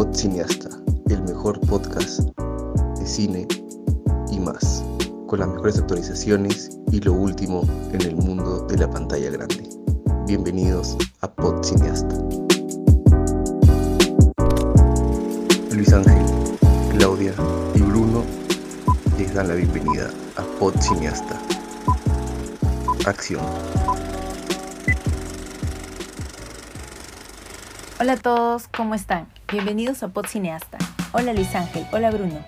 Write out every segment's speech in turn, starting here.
Pod Cineasta, el mejor podcast de cine y más, con las mejores actualizaciones y lo último en el mundo de la pantalla grande. Bienvenidos a Pod Cineasta. Luis Ángel, Claudia y Bruno les dan la bienvenida a Pod Cineasta. Acción. Hola a todos, ¿cómo están? Bienvenidos a Pod Cineasta. Hola Luis Ángel, hola Bruno.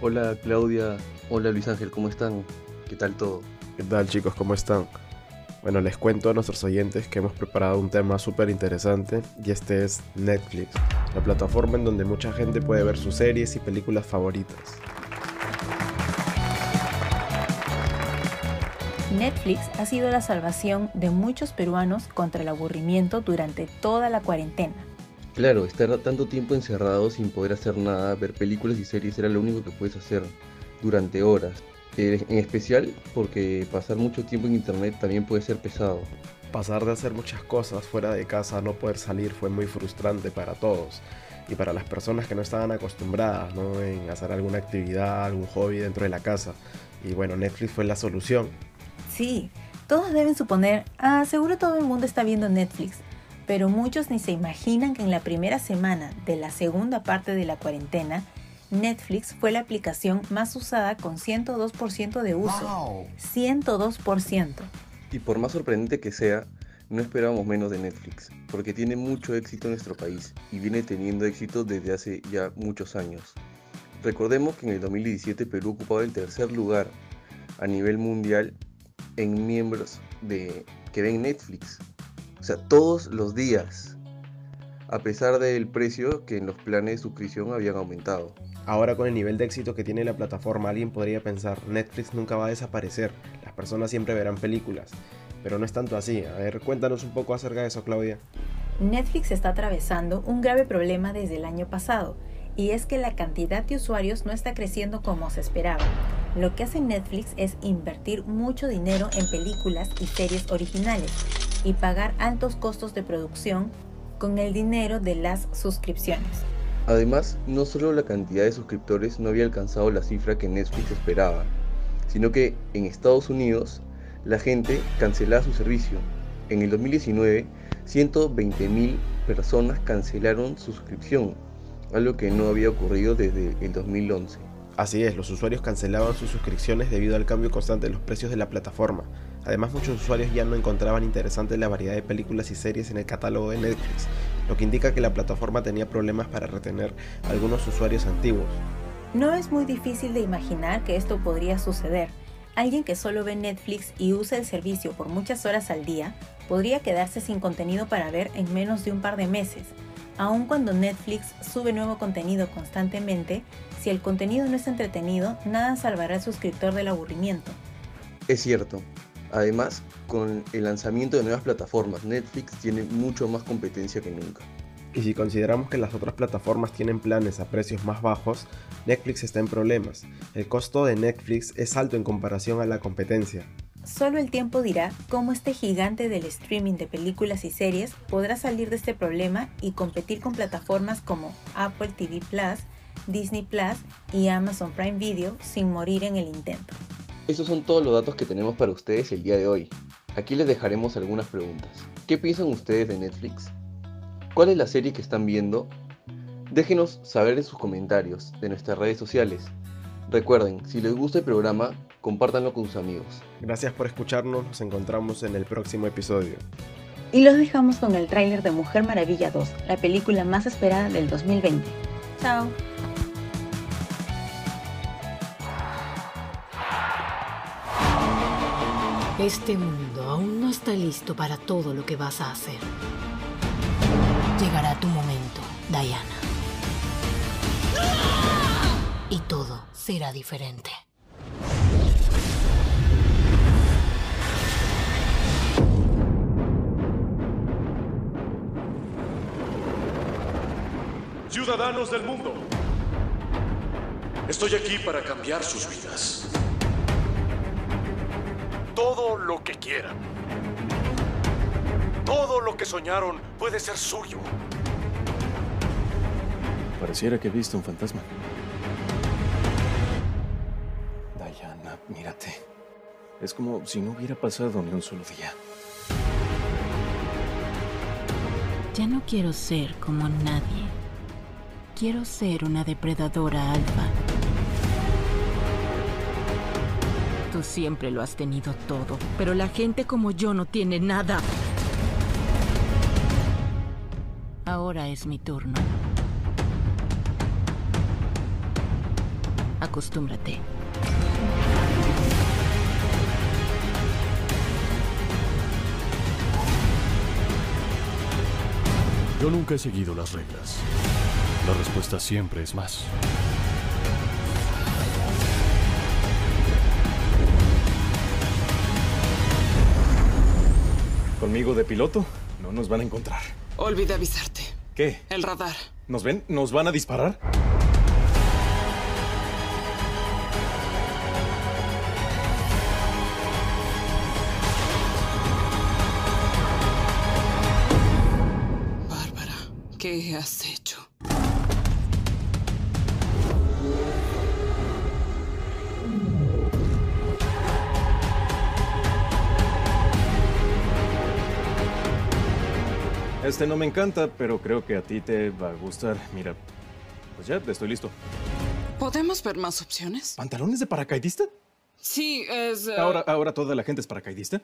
Hola Claudia, hola Luis Ángel, ¿cómo están? ¿Qué tal todo? ¿Qué tal chicos? ¿Cómo están? Bueno, les cuento a nuestros oyentes que hemos preparado un tema súper interesante y este es Netflix, la plataforma en donde mucha gente puede ver sus series y películas favoritas. Netflix ha sido la salvación de muchos peruanos contra el aburrimiento durante toda la cuarentena. Claro, estar tanto tiempo encerrado sin poder hacer nada, ver películas y series era lo único que puedes hacer durante horas. Eh, en especial porque pasar mucho tiempo en internet también puede ser pesado. Pasar de hacer muchas cosas fuera de casa a no poder salir fue muy frustrante para todos y para las personas que no estaban acostumbradas ¿no? en hacer alguna actividad, algún hobby dentro de la casa. Y bueno, Netflix fue la solución. Sí, todos deben suponer, ah, seguro todo el mundo está viendo Netflix, pero muchos ni se imaginan que en la primera semana de la segunda parte de la cuarentena, Netflix fue la aplicación más usada con 102% de uso. 102%. Y por más sorprendente que sea, no esperábamos menos de Netflix, porque tiene mucho éxito en nuestro país y viene teniendo éxito desde hace ya muchos años. Recordemos que en el 2017 Perú ocupaba el tercer lugar a nivel mundial en miembros de, que ven Netflix. O sea, todos los días. A pesar del precio que en los planes de suscripción habían aumentado. Ahora con el nivel de éxito que tiene la plataforma, alguien podría pensar, Netflix nunca va a desaparecer, las personas siempre verán películas. Pero no es tanto así. A ver, cuéntanos un poco acerca de eso, Claudia. Netflix está atravesando un grave problema desde el año pasado, y es que la cantidad de usuarios no está creciendo como se esperaba. Lo que hace Netflix es invertir mucho dinero en películas y series originales, y pagar altos costos de producción con el dinero de las suscripciones. Además, no solo la cantidad de suscriptores no había alcanzado la cifra que Netflix esperaba, sino que en Estados Unidos la gente cancelaba su servicio. En el 2019, 120.000 personas cancelaron su suscripción, algo que no había ocurrido desde el 2011. Así es, los usuarios cancelaban sus suscripciones debido al cambio constante de los precios de la plataforma. Además, muchos usuarios ya no encontraban interesante la variedad de películas y series en el catálogo de Netflix, lo que indica que la plataforma tenía problemas para retener a algunos usuarios antiguos. No es muy difícil de imaginar que esto podría suceder. Alguien que solo ve Netflix y usa el servicio por muchas horas al día podría quedarse sin contenido para ver en menos de un par de meses. Aun cuando Netflix sube nuevo contenido constantemente, si el contenido no es entretenido, nada salvará al suscriptor del aburrimiento. Es cierto. Además, con el lanzamiento de nuevas plataformas, Netflix tiene mucho más competencia que nunca. Y si consideramos que las otras plataformas tienen planes a precios más bajos, Netflix está en problemas. El costo de Netflix es alto en comparación a la competencia. Solo el tiempo dirá cómo este gigante del streaming de películas y series podrá salir de este problema y competir con plataformas como Apple TV Plus, Disney Plus y Amazon Prime Video sin morir en el intento. Estos son todos los datos que tenemos para ustedes el día de hoy. Aquí les dejaremos algunas preguntas. ¿Qué piensan ustedes de Netflix? ¿Cuál es la serie que están viendo? Déjenos saber en sus comentarios de nuestras redes sociales. Recuerden, si les gusta el programa, compártanlo con sus amigos. Gracias por escucharnos, nos encontramos en el próximo episodio. Y los dejamos con el tráiler de Mujer Maravilla 2, la película más esperada del 2020. Chao. Este mundo aún no está listo para todo lo que vas a hacer. Llegará tu momento, Diana. Y todo será diferente. Ciudadanos del mundo, estoy aquí para cambiar sus vidas. Todo lo que quieran. Todo lo que soñaron puede ser suyo. Pareciera que he visto un fantasma. Diana, mírate. Es como si no hubiera pasado ni un solo día. Ya no quiero ser como nadie. Quiero ser una depredadora alfa. Siempre lo has tenido todo, pero la gente como yo no tiene nada. Ahora es mi turno. Acostúmbrate. Yo nunca he seguido las reglas. La respuesta siempre es más. Conmigo de piloto no nos van a encontrar. Olvidé avisarte. ¿Qué? El radar. ¿Nos ven? ¿Nos van a disparar? Bárbara, ¿qué has hecho? Este no me encanta, pero creo que a ti te va a gustar. Mira, pues ya, estoy listo. ¿Podemos ver más opciones? ¿Pantalones de paracaidista? Sí, es... eh, Ahora, ahora toda la gente es paracaidista.